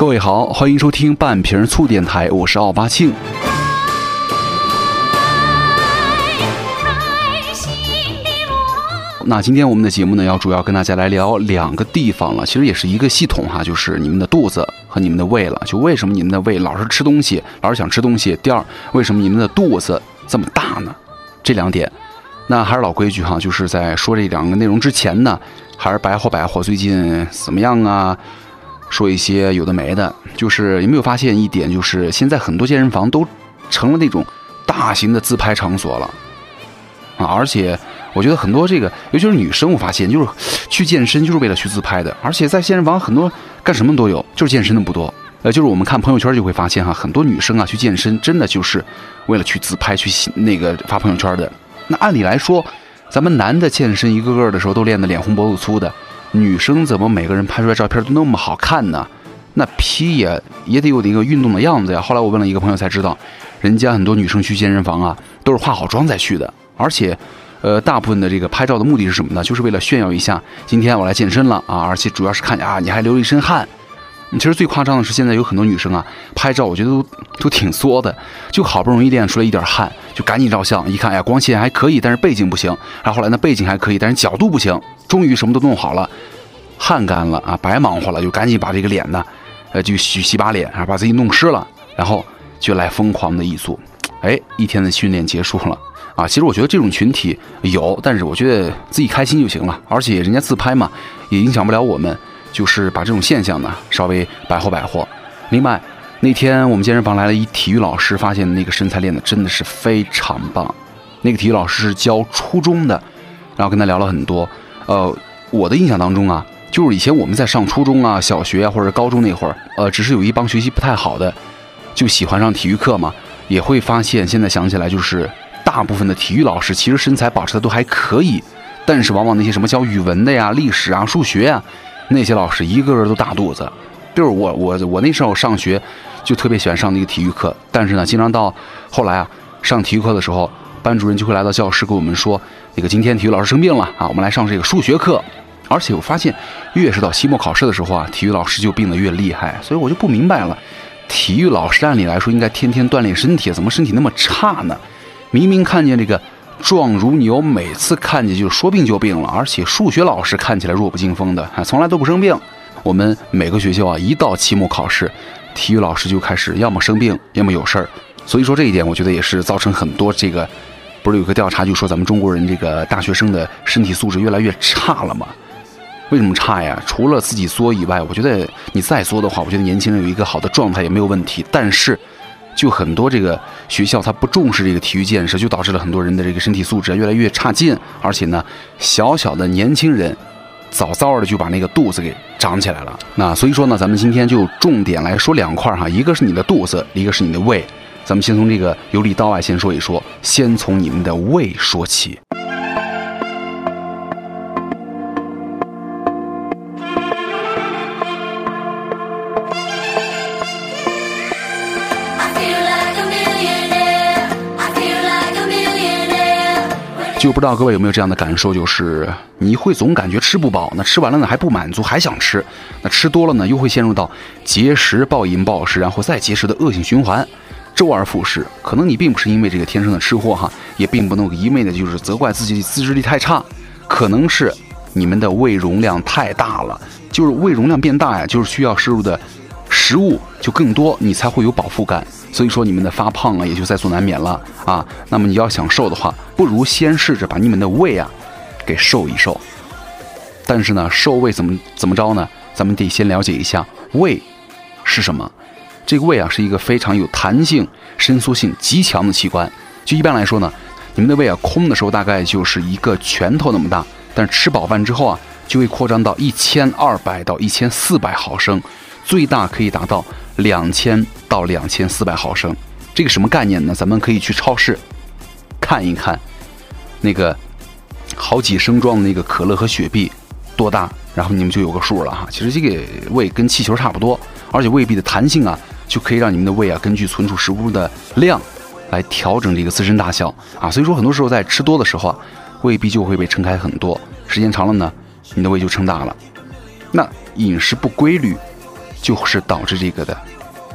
各位好，欢迎收听半瓶醋电台，我是奥巴庆。那今天我们的节目呢，要主要跟大家来聊两个地方了，其实也是一个系统哈，就是你们的肚子和你们的胃了。就为什么你们的胃老是吃东西，老是想吃东西？第二，为什么你们的肚子这么大呢？这两点，那还是老规矩哈，就是在说这两个内容之前呢，还是白活白活最近怎么样啊？说一些有的没的，就是有没有发现一点，就是现在很多健身房都成了那种大型的自拍场所了啊！而且我觉得很多这个，尤其是女生，我发现就是去健身就是为了去自拍的，而且在健身房很多干什么都有，就是健身的不多。呃，就是我们看朋友圈就会发现哈，很多女生啊去健身真的就是为了去自拍去那个发朋友圈的。那按理来说，咱们男的健身一个个的时候都练得脸红脖子粗的。女生怎么每个人拍出来照片都那么好看呢？那皮也也得有一个运动的样子呀。后来我问了一个朋友才知道，人家很多女生去健身房啊，都是化好妆再去的。而且，呃，大部分的这个拍照的目的是什么呢？就是为了炫耀一下，今天我来健身了啊！而且主要是看啊，你还流了一身汗。其实最夸张的是，现在有很多女生啊，拍照我觉得都都挺作的，就好不容易练出来一点汗，就赶紧照相。一看，哎呀，光线还可以，但是背景不行。然后后来呢，背景还可以，但是角度不行。终于什么都弄好了，汗干了啊，白忙活了，就赶紧把这个脸呢，呃，就洗洗把脸，然后把自己弄湿了，然后就来疯狂的一组。哎，一天的训练结束了啊。其实我觉得这种群体有，但是我觉得自己开心就行了。而且人家自拍嘛，也影响不了我们。就是把这种现象呢稍微摆活摆活。另外，那天我们健身房来了一体育老师，发现那个身材练的真的是非常棒。那个体育老师是教初中的，然后跟他聊了很多。呃，我的印象当中啊，就是以前我们在上初中啊、小学啊或者高中那会儿，呃，只是有一帮学习不太好的，就喜欢上体育课嘛，也会发现现在想起来，就是大部分的体育老师其实身材保持的都还可以，但是往往那些什么教语文的呀、历史啊、数学呀。那些老师一个个都大肚子，就是我我我那时候上学就特别喜欢上那个体育课，但是呢，经常到后来啊，上体育课的时候，班主任就会来到教室跟我们说，那个今天体育老师生病了啊，我们来上这个数学课。而且我发现，越是到期末考试的时候啊，体育老师就病得越厉害，所以我就不明白了，体育老师按理来说应该天天锻炼身体，怎么身体那么差呢？明明看见这个。壮如牛，每次看见就说病就病了，而且数学老师看起来弱不禁风的，从来都不生病。我们每个学校啊，一到期末考试，体育老师就开始要么生病，要么有事儿。所以说这一点，我觉得也是造成很多这个，不是有个调查就说咱们中国人这个大学生的身体素质越来越差了吗？为什么差呀？除了自己作以外，我觉得你再作的话，我觉得年轻人有一个好的状态也没有问题，但是。就很多这个学校，他不重视这个体育建设，就导致了很多人的这个身体素质越来越差劲。而且呢，小小的年轻人，早早的就把那个肚子给长起来了。那所以说呢，咱们今天就重点来说两块哈，一个是你的肚子，一个是你的胃。咱们先从这个由里到外先说一说，先从你们的胃说起。不知道各位有没有这样的感受，就是你会总感觉吃不饱，那吃完了呢还不满足，还想吃，那吃多了呢又会陷入到节食、暴饮暴食，然后再节食的恶性循环，周而复始。可能你并不是因为这个天生的吃货哈，也并不能一味的就是责怪自己自制力太差，可能是你们的胃容量太大了，就是胃容量变大呀，就是需要摄入的食物就更多，你才会有饱腹感。所以说你们的发胖啊，也就在所难免了啊。那么你要想瘦的话，不如先试着把你们的胃啊给瘦一瘦。但是呢，瘦胃怎么怎么着呢？咱们得先了解一下胃是什么。这个胃啊是一个非常有弹性、伸缩性极强的器官。就一般来说呢，你们的胃啊空的时候大概就是一个拳头那么大，但是吃饱饭之后啊就会扩张到一千二百到一千四百毫升，最大可以达到。两千到两千四百毫升，这个什么概念呢？咱们可以去超市看一看，那个好几升装的那个可乐和雪碧多大，然后你们就有个数了哈。其实这个胃跟气球差不多，而且胃壁的弹性啊，就可以让你们的胃啊根据存储食物的量来调整这个自身大小啊。所以说很多时候在吃多的时候啊，胃壁就会被撑开很多，时间长了呢，你的胃就撑大了。那饮食不规律。就是导致这个的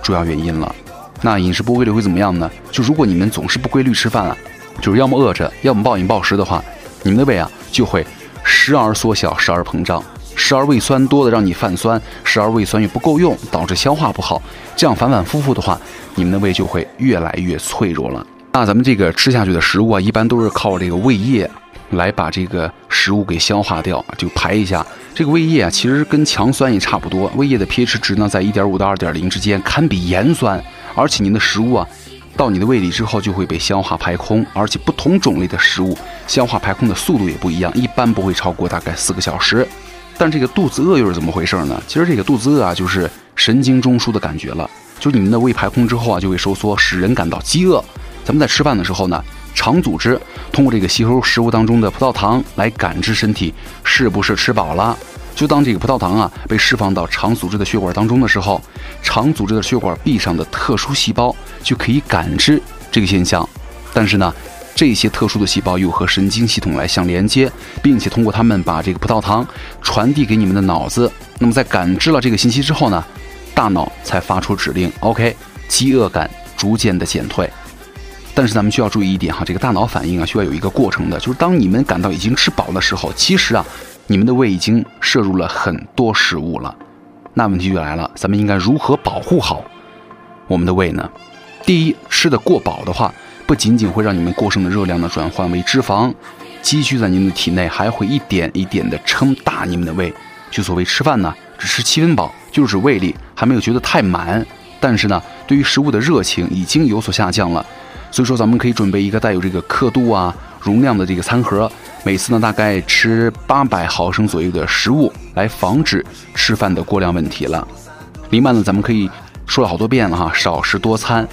主要原因了。那饮食不规律会怎么样呢？就如果你们总是不规律吃饭啊，就是要么饿着，要么暴饮暴食的话，你们的胃啊就会时而缩小，时而膨胀，时而胃酸多的让你泛酸，时而胃酸又不够用，导致消化不好。这样反反复复的话，你们的胃就会越来越脆弱了。那咱们这个吃下去的食物啊，一般都是靠这个胃液来把这个食物给消化掉，就排一下。这个胃液啊，其实跟强酸也差不多。胃液的 pH 值呢，在一点五到二点零之间，堪比盐酸。而且您的食物啊，到你的胃里之后就会被消化排空，而且不同种类的食物消化排空的速度也不一样，一般不会超过大概四个小时。但这个肚子饿又是怎么回事呢？其实这个肚子饿啊，就是神经中枢的感觉了，就是你们的胃排空之后啊，就会收缩，使人感到饥饿。咱们在吃饭的时候呢，肠组织通过这个吸收食物当中的葡萄糖来感知身体是不是吃饱了。就当这个葡萄糖啊被释放到肠组织的血管当中的时候，肠组织的血管壁上的特殊细胞就可以感知这个现象。但是呢，这些特殊的细胞又和神经系统来相连接，并且通过它们把这个葡萄糖传递给你们的脑子。那么在感知了这个信息之后呢，大脑才发出指令，OK，饥饿感逐渐的减退。但是咱们需要注意一点哈，这个大脑反应啊需要有一个过程的，就是当你们感到已经吃饱的时候，其实啊，你们的胃已经摄入了很多食物了。那问题就来了，咱们应该如何保护好我们的胃呢？第一，吃的过饱的话，不仅仅会让你们过剩的热量呢转换为脂肪，积蓄在您的体内，还会一点一点的撑大你们的胃。就所谓吃饭呢，只吃七分饱，就是指胃里还没有觉得太满，但是呢，对于食物的热情已经有所下降了。所以说，咱们可以准备一个带有这个刻度啊、容量的这个餐盒，每次呢大概吃八百毫升左右的食物，来防止吃饭的过量问题了。另外呢，咱们可以说了好多遍了哈，少食多餐，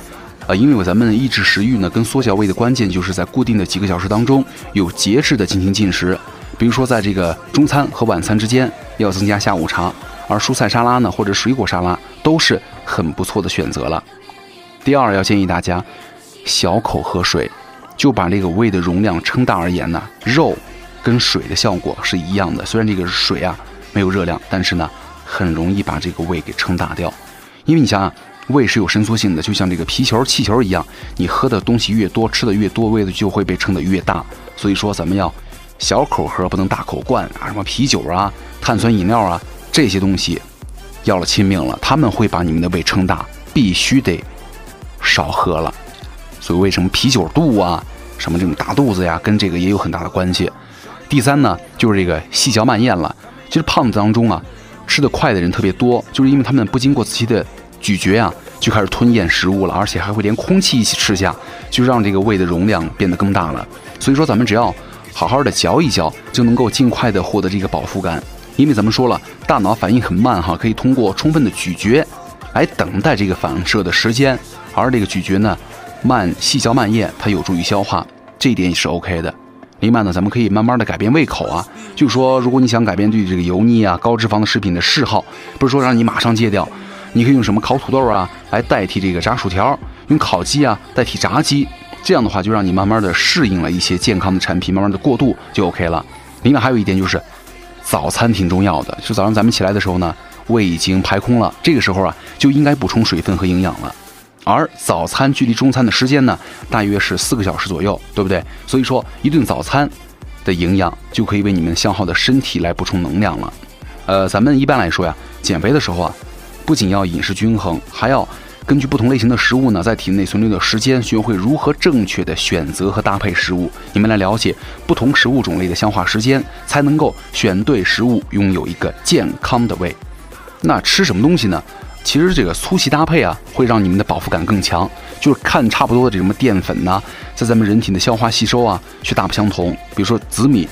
啊，因为咱们抑制食欲呢，跟缩小胃的关键就是在固定的几个小时当中有节制的进行进食。比如说，在这个中餐和晚餐之间要增加下午茶，而蔬菜沙拉呢或者水果沙拉都是很不错的选择了。第二，要建议大家。小口喝水，就把这个胃的容量撑大而言呢，肉跟水的效果是一样的。虽然这个水啊没有热量，但是呢很容易把这个胃给撑大掉。因为你想啊，胃是有伸缩性的，就像这个皮球、气球一样，你喝的东西越多，吃的越多，胃的就会被撑得越大。所以说，咱们要小口喝，不能大口灌啊！什么啤酒啊、碳酸饮料啊这些东西，要了亲命了，他们会把你们的胃撑大，必须得少喝了。所谓什么啤酒肚啊，什么这种大肚子呀，跟这个也有很大的关系。第三呢，就是这个细嚼慢咽了。其实胖子当中啊，吃得快的人特别多，就是因为他们不经过仔细的咀嚼啊，就开始吞咽食物了，而且还会连空气一起吃下，就让这个胃的容量变得更大了。所以说，咱们只要好好的嚼一嚼，就能够尽快的获得这个饱腹感。因为咱们说了，大脑反应很慢哈，可以通过充分的咀嚼来等待这个反射的时间，而这个咀嚼呢。慢细嚼慢咽，它有助于消化，这一点也是 OK 的。另外呢，咱们可以慢慢的改变胃口啊，就是说，如果你想改变对这个油腻啊、高脂肪的食品的嗜好，不是说让你马上戒掉，你可以用什么烤土豆啊来代替这个炸薯条，用烤鸡啊代替炸鸡，这样的话就让你慢慢的适应了一些健康的产品，慢慢的过渡就 OK 了。另外还有一点就是，早餐挺重要的，就早上咱们起来的时候呢，胃已经排空了，这个时候啊就应该补充水分和营养了。而早餐距离中餐的时间呢，大约是四个小时左右，对不对？所以说，一顿早餐的营养就可以为你们消耗的身体来补充能量了。呃，咱们一般来说呀，减肥的时候啊，不仅要饮食均衡，还要根据不同类型的食物呢，在体内存留的时间，学会如何正确的选择和搭配食物。你们来了解不同食物种类的消化时间，才能够选对食物，拥有一个健康的胃。那吃什么东西呢？其实这个粗细搭配啊，会让你们的饱腹感更强。就是看差不多的这什么淀粉呐，在咱们人体的消化吸收啊，却大不相同。比如说紫米、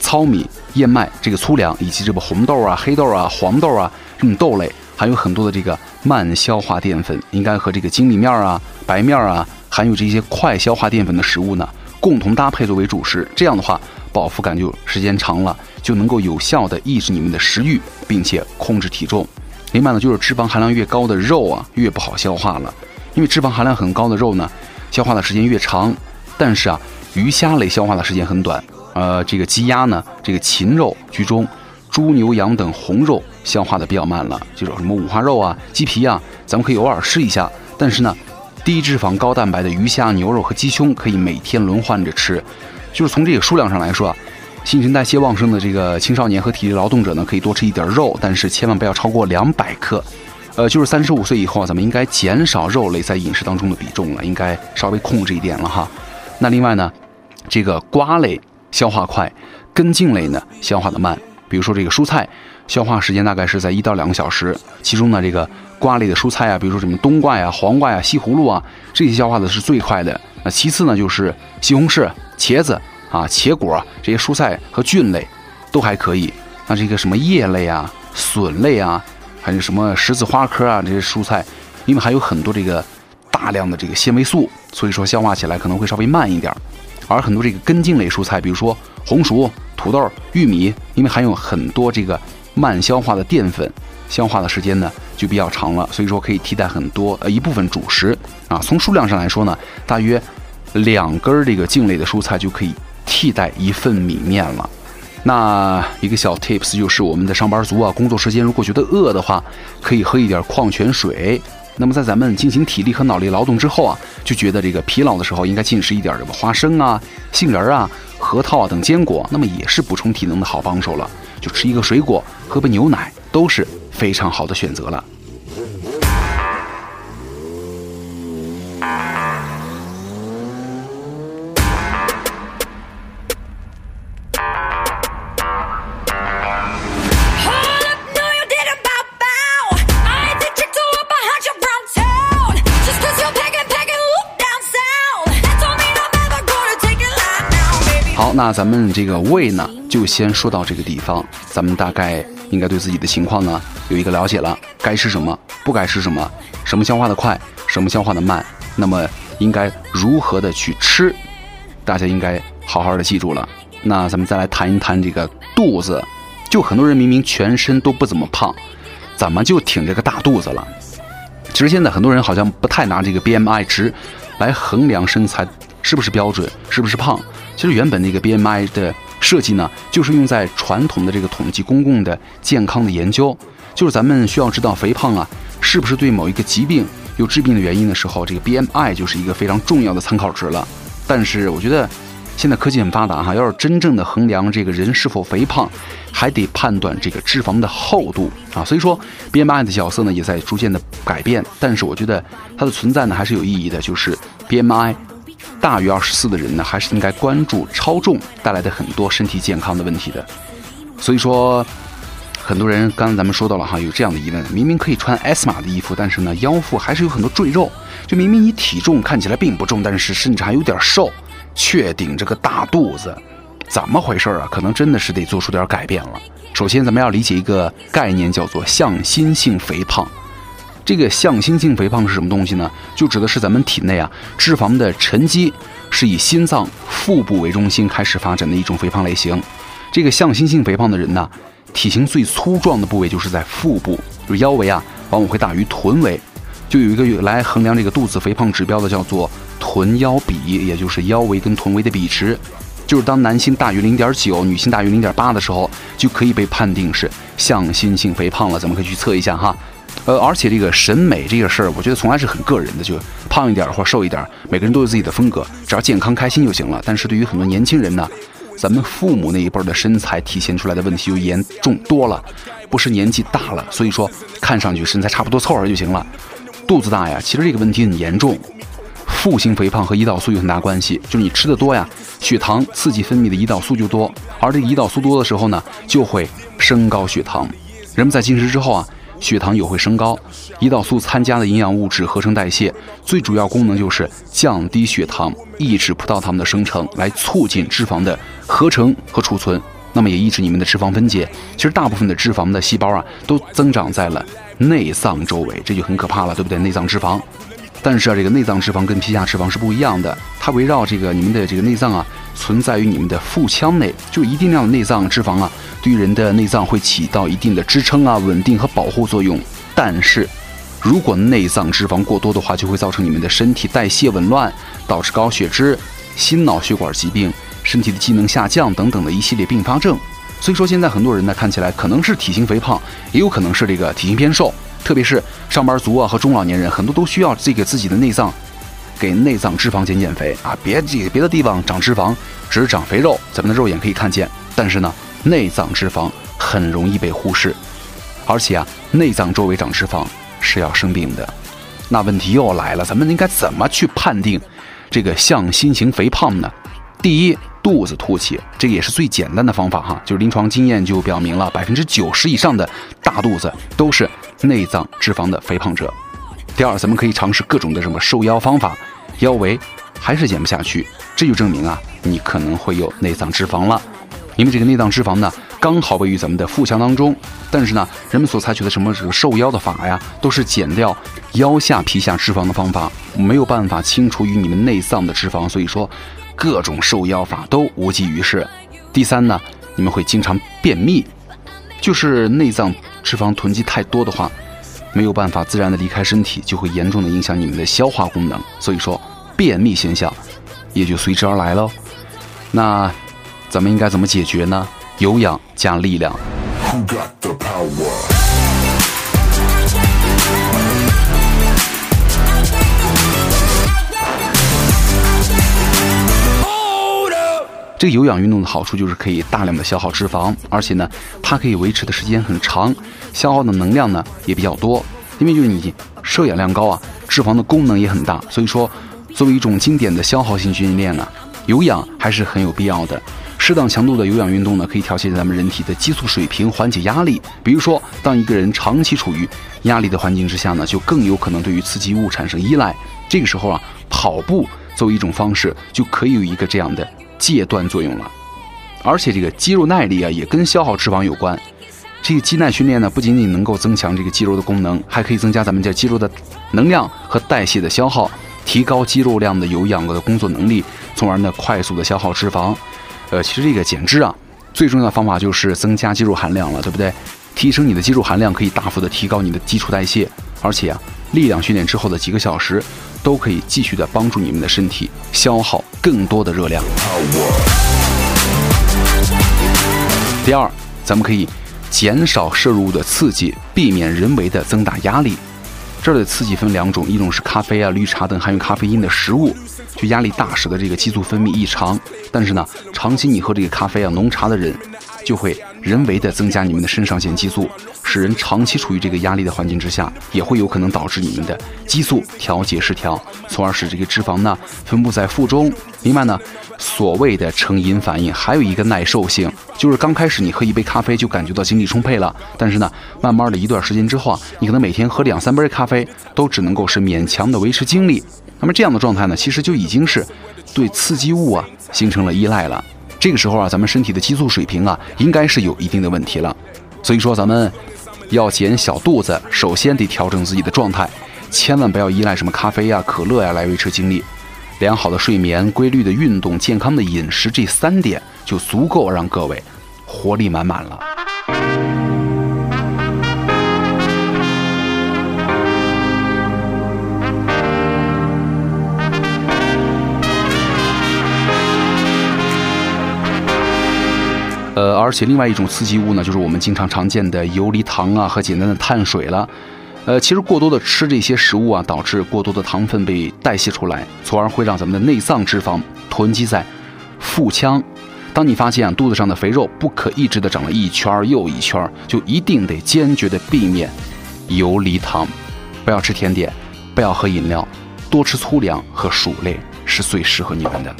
糙米、燕麦这个粗粮，以及这个红豆啊、黑豆啊、黄豆啊这种豆类，还有很多的这个慢消化淀粉，应该和这个精米面啊、白面啊，含有这些快消化淀粉的食物呢，共同搭配作为主食。这样的话，饱腹感就时间长了，就能够有效的抑制你们的食欲，并且控制体重。另外呢，就是脂肪含量越高的肉啊，越不好消化了。因为脂肪含量很高的肉呢，消化的时间越长。但是啊，鱼虾类消化的时间很短。呃，这个鸡鸭呢，这个禽肉居中，猪牛羊等红肉消化的比较慢了，这种什么五花肉啊、鸡皮啊，咱们可以偶尔吃一下。但是呢，低脂肪高蛋白的鱼虾、牛肉和鸡胸可以每天轮换着吃。就是从这个数量上来说啊，新陈代谢旺盛的这个青少年和体力劳动者呢，可以多吃一点肉，但是千万不要超过两百克。呃，就是三十五岁以后啊，咱们应该减少肉类在饮食当中的比重了，应该稍微控制一点了哈。那另外呢，这个瓜类消化快，根茎类呢消化的慢。比如说这个蔬菜，消化时间大概是在一到两个小时。其中呢，这个瓜类的蔬菜啊，比如说什么冬瓜呀、黄瓜呀、西葫芦啊，这些消化的是最快的。那其次呢，就是西红柿、茄子啊、茄果这些蔬菜和菌类都还可以。那这个什么叶类啊、笋类啊，还有什么十字花科啊这些蔬菜，因为还有很多这个大量的这个纤维素，所以说消化起来可能会稍微慢一点。而很多这个根茎类蔬菜，比如说红薯。土豆、玉米，因为含有很多这个慢消化的淀粉，消化的时间呢就比较长了，所以说可以替代很多呃一部分主食啊。从数量上来说呢，大约两根这个茎类的蔬菜就可以替代一份米面了。那一个小 tips 就是，我们的上班族啊，工作时间如果觉得饿的话，可以喝一点矿泉水。那么在咱们进行体力和脑力劳动之后啊，就觉得这个疲劳的时候，应该进食一点什么花生啊、杏仁啊。核桃啊等坚果，那么也是补充体能的好帮手了。就吃一个水果，喝杯牛奶，都是非常好的选择了。那咱们这个胃呢，就先说到这个地方。咱们大概应该对自己的情况呢有一个了解了，该吃什么，不该吃什么，什么消化的快，什么消化的慢，那么应该如何的去吃，大家应该好好的记住了。那咱们再来谈一谈这个肚子，就很多人明明全身都不怎么胖，怎么就挺着个大肚子了？其实现在很多人好像不太拿这个 BMI 值来衡量身材是不是标准，是不是胖。其实原本那个 BMI 的设计呢，就是用在传统的这个统计公共的健康的研究，就是咱们需要知道肥胖啊是不是对某一个疾病有致病的原因的时候，这个 BMI 就是一个非常重要的参考值了。但是我觉得现在科技很发达哈，要是真正的衡量这个人是否肥胖，还得判断这个脂肪的厚度啊。所以说 BMI 的角色呢也在逐渐的改变，但是我觉得它的存在呢还是有意义的，就是 BMI。大于二十四的人呢，还是应该关注超重带来的很多身体健康的问题的。所以说，很多人刚才咱们说到了哈，有这样的疑问：明明可以穿 S 码的衣服，但是呢，腰腹还是有很多赘肉。就明明你体重看起来并不重，但是甚至还有点瘦，却顶着个大肚子，怎么回事啊？可能真的是得做出点改变了。首先，咱们要理解一个概念，叫做向心性肥胖。这个向心性肥胖是什么东西呢？就指的是咱们体内啊脂肪的沉积是以心脏、腹部为中心开始发展的一种肥胖类型。这个向心性肥胖的人呢，体型最粗壮的部位就是在腹部，就是腰围啊往往会大于臀围。就有一个来衡量这个肚子肥胖指标的，叫做臀腰比，也就是腰围跟臀围的比值。就是当男性大于零点九，女性大于零点八的时候，就可以被判定是向心性肥胖了。咱们可以去测一下哈。呃，而且这个审美这个事儿，我觉得从来是很个人的，就胖一点或瘦一点，每个人都有自己的风格，只要健康开心就行了。但是对于很多年轻人呢，咱们父母那一辈的身材体现出来的问题就严重多了，不是年纪大了，所以说看上去身材差不多凑合就行了，肚子大呀，其实这个问题很严重。腹型肥胖和胰岛素有很大关系，就是你吃的多呀，血糖刺激分泌的胰岛素就多，而这个胰岛素多的时候呢，就会升高血糖。人们在进食之后啊。血糖也会升高，胰岛素参加的营养物质合成代谢，最主要功能就是降低血糖，抑制葡萄糖的生成，来促进脂肪的合成和储存，那么也抑制你们的脂肪分解。其实大部分的脂肪的细胞啊，都增长在了内脏周围，这就很可怕了，对不对？内脏脂肪。但是啊，这个内脏脂肪跟皮下脂肪是不一样的，它围绕这个你们的这个内脏啊，存在于你们的腹腔内，就一定量的内脏脂肪啊，对于人的内脏会起到一定的支撑啊、稳定和保护作用。但是，如果内脏脂肪过多的话，就会造成你们的身体代谢紊乱，导致高血脂、心脑血管疾病、身体的机能下降等等的一系列并发症。所以说现在很多人呢看起来可能是体型肥胖，也有可能是这个体型偏瘦，特别是上班族啊和中老年人，很多都需要这个自己的内脏给内脏脂肪减减肥啊，别别别的地方长脂肪，只是长肥肉，咱们的肉眼可以看见，但是呢内脏脂肪很容易被忽视，而且啊内脏周围长脂肪是要生病的。那问题又来了，咱们应该怎么去判定这个向心型肥胖呢？第一，肚子凸起，这也是最简单的方法哈，就是临床经验就表明了，百分之九十以上的大肚子都是内脏脂肪的肥胖者。第二，咱们可以尝试各种的什么瘦腰方法，腰围还是减不下去，这就证明啊，你可能会有内脏脂肪了。因为这个内脏脂肪呢，刚好位于咱们的腹腔当中，但是呢，人们所采取的什么这个瘦腰的法呀，都是减掉腰下皮下脂肪的方法，没有办法清除于你们内脏的脂肪，所以说各种瘦腰法都无济于事。第三呢，你们会经常便秘，就是内脏脂肪囤积太多的话，没有办法自然的离开身体，就会严重的影响你们的消化功能，所以说便秘现象也就随之而来喽。那。咱们应该怎么解决呢？有氧加力量。这个有氧运动的好处就是可以大量的消耗脂肪，而且呢，它可以维持的时间很长，消耗的能量呢也比较多。因为就是你摄氧量高啊，脂肪的功能也很大，所以说作为一种经典的消耗性训练啊，有氧还是很有必要的。适当强度的有氧运动呢，可以调节咱们人体的激素水平，缓解压力。比如说，当一个人长期处于压力的环境之下呢，就更有可能对于刺激物产生依赖。这个时候啊，跑步作为一种方式，就可以有一个这样的戒断作用了。而且这个肌肉耐力啊，也跟消耗脂肪有关。这个肌耐训练呢，不仅仅能够增强这个肌肉的功能，还可以增加咱们这肌肉的能量和代谢的消耗，提高肌肉量的有氧的工作能力，从而呢快速的消耗脂肪。呃，其实这个减脂啊，最重要的方法就是增加肌肉含量了，对不对？提升你的肌肉含量可以大幅的提高你的基础代谢，而且啊，力量训练之后的几个小时，都可以继续的帮助你们的身体消耗更多的热量。第二，咱们可以减少摄入的刺激，避免人为的增大压力。这儿的刺激分两种，一种是咖啡啊、绿茶等含有咖啡因的食物，就压力大使得这个激素分泌异常。但是呢，长期你喝这个咖啡啊、浓茶的人，就会人为的增加你们的肾上腺激素，使人长期处于这个压力的环境之下，也会有可能导致你们的激素调节失调，从而使这个脂肪呢分布在腹中。另外呢，所谓的成瘾反应还有一个耐受性，就是刚开始你喝一杯咖啡就感觉到精力充沛了，但是呢，慢慢的一段时间之后啊，你可能每天喝两三杯咖啡都只能够是勉强的维持精力。那么这样的状态呢，其实就已经是对刺激物啊形成了依赖了。这个时候啊，咱们身体的激素水平啊，应该是有一定的问题了。所以说，咱们要减小肚子，首先得调整自己的状态，千万不要依赖什么咖啡呀、可乐呀来维持精力。良好的睡眠、规律的运动、健康的饮食，这三点就足够让各位活力满满了。呃，而且另外一种刺激物呢，就是我们经常常见的游离糖啊和简单的碳水了。呃，其实过多的吃这些食物啊，导致过多的糖分被代谢出来，从而会让咱们的内脏脂肪囤积在腹腔。当你发现啊肚子上的肥肉不可抑制的长了一圈又一圈，就一定得坚决的避免游离糖，不要吃甜点，不要喝饮料，多吃粗粮和薯类是最适合你们的。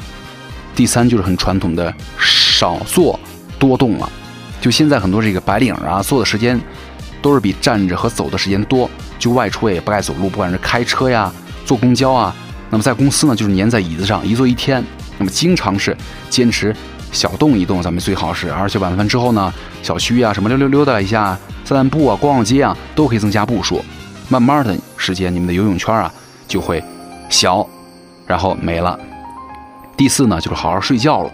第三就是很传统的少做多动了，就现在很多这个白领啊，坐的时间。都是比站着和走的时间多，就外出也不爱走路，不管是开车呀、坐公交啊，那么在公司呢，就是粘在椅子上一坐一天。那么经常是坚持小动一动，咱们最好是，而且晚饭之后呢，小区啊什么溜溜溜达一下，散散步啊，逛逛街啊，都可以增加步数。慢慢的时间，你们的游泳圈啊就会小，然后没了。第四呢，就是好好睡觉了。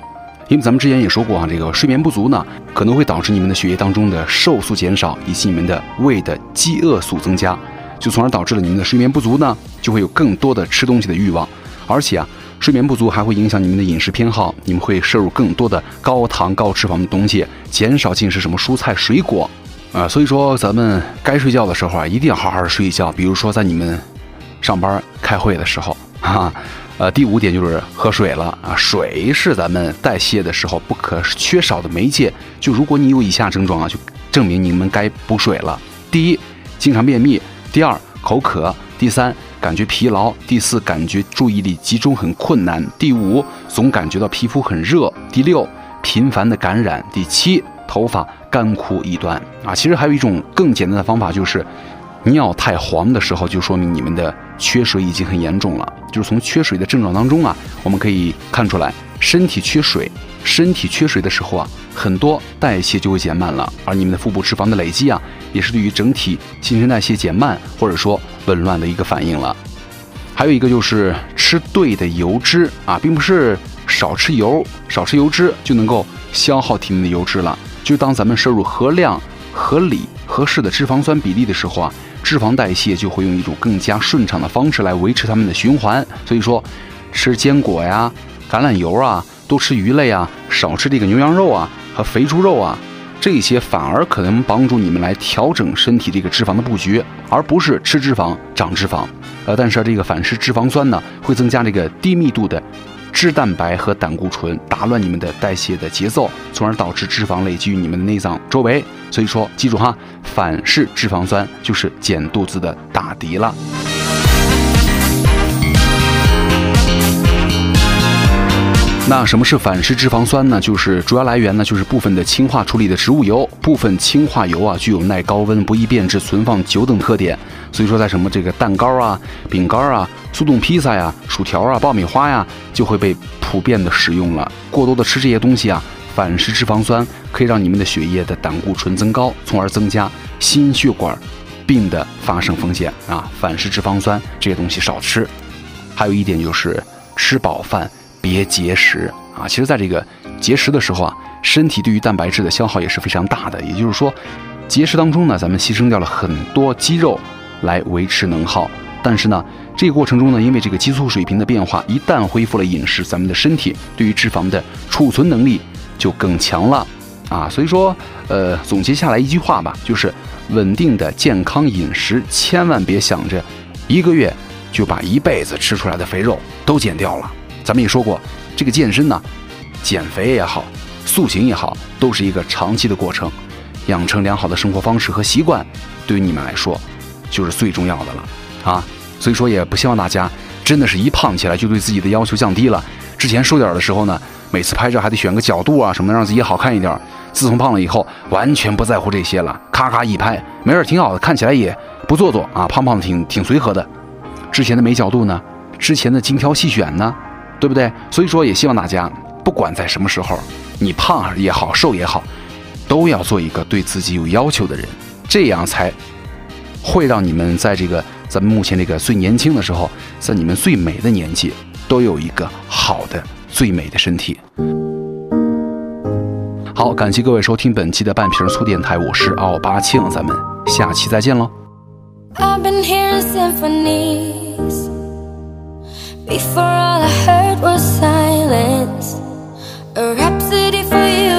因为咱们之前也说过啊，这个睡眠不足呢，可能会导致你们的血液当中的瘦素减少，以及你们的胃的饥饿素增加，就从而导致了你们的睡眠不足呢，就会有更多的吃东西的欲望，而且啊，睡眠不足还会影响你们的饮食偏好，你们会摄入更多的高糖高脂肪的东西，减少进食什么蔬菜水果，啊，所以说咱们该睡觉的时候啊，一定要好好睡一觉。比如说在你们上班开会的时候，哈，呃，第五点就是喝水了啊，水是咱们代谢的时候不可缺少的媒介。就如果你有以下症状啊，就证明你们该补水了。第一，经常便秘；第二，口渴；第三。感觉疲劳，第四感觉注意力集中很困难，第五总感觉到皮肤很热，第六频繁的感染，第七头发干枯易断啊。其实还有一种更简单的方法，就是尿太黄的时候，就说明你们的缺水已经很严重了。就是从缺水的症状当中啊，我们可以看出来，身体缺水，身体缺水的时候啊，很多代谢就会减慢了，而你们的腹部脂肪的累积啊，也是对于整体新陈代谢减慢或者说。紊乱的一个反应了，还有一个就是吃对的油脂啊，并不是少吃油、少吃油脂就能够消耗体内的油脂了。就当咱们摄入合量、合理、合适的脂肪酸比例的时候啊，脂肪代谢就会用一种更加顺畅的方式来维持它们的循环。所以说，吃坚果呀、橄榄油啊，多吃鱼类啊，少吃这个牛羊肉啊和肥猪肉啊。这些反而可能帮助你们来调整身体这个脂肪的布局，而不是吃脂肪长脂肪。呃，但是这个反式脂肪酸呢，会增加这个低密度的脂蛋白和胆固醇，打乱你们的代谢的节奏，从而导致脂肪累积于你们的内脏周围。所以说，记住哈，反式脂肪酸就是减肚子的大敌了。那什么是反式脂肪酸呢？就是主要来源呢，就是部分的氢化处理的植物油，部分氢化油啊，具有耐高温、不易变质、存放久等特点。所以说，在什么这个蛋糕啊、饼干啊、速冻披萨呀、薯条啊、爆米花呀，就会被普遍的使用了。过多的吃这些东西啊，反式脂肪酸可以让你们的血液的胆固醇增高，从而增加心血管病的发生风险啊。反式脂肪酸这些东西少吃。还有一点就是吃饱饭。别节食啊！其实，在这个节食的时候啊，身体对于蛋白质的消耗也是非常大的。也就是说，节食当中呢，咱们牺牲掉了很多肌肉来维持能耗。但是呢，这个过程中呢，因为这个激素水平的变化，一旦恢复了饮食，咱们的身体对于脂肪的储存能力就更强了啊。所以说，呃，总结下来一句话吧，就是稳定的健康饮食，千万别想着一个月就把一辈子吃出来的肥肉都减掉了。咱们也说过，这个健身呢，减肥也好，塑形也好，都是一个长期的过程。养成良好的生活方式和习惯，对于你们来说，就是最重要的了啊！所以说，也不希望大家真的是一胖起来就对自己的要求降低了。之前瘦点的时候呢，每次拍照还得选个角度啊什么的，让自己好看一点。自从胖了以后，完全不在乎这些了，咔咔一拍，没事，挺好的，看起来也不做作啊，胖胖的挺挺随和的。之前的没角度呢，之前的精挑细选呢。对不对？所以说，也希望大家，不管在什么时候，你胖也好，瘦也好，都要做一个对自己有要求的人，这样才会让你们在这个咱们目前这个最年轻的时候，在你们最美的年纪，都有一个好的、最美的身体。好，感谢各位收听本期的半瓶醋电台，我是奥巴庆，咱们下期再见喽。Before all I heard was silence, a rhapsody for you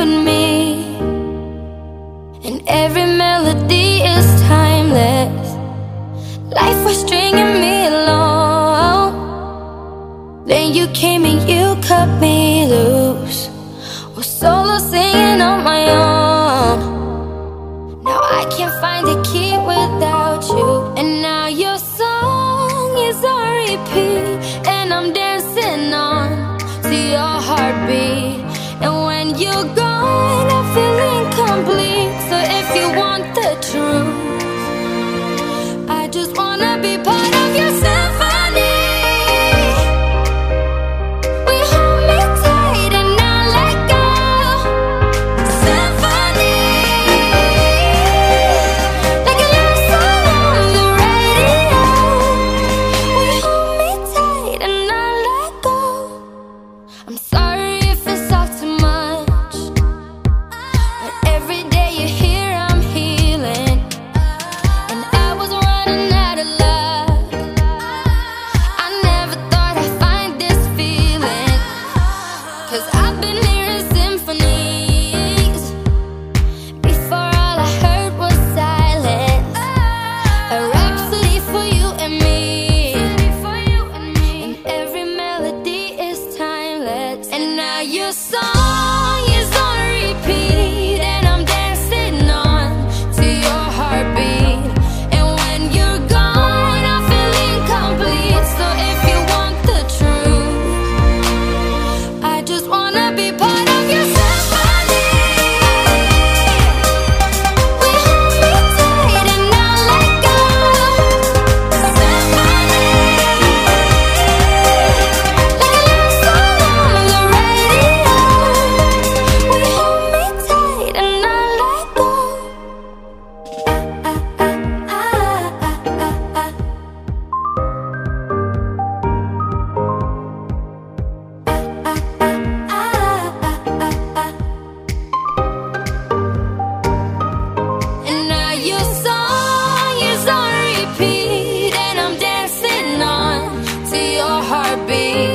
be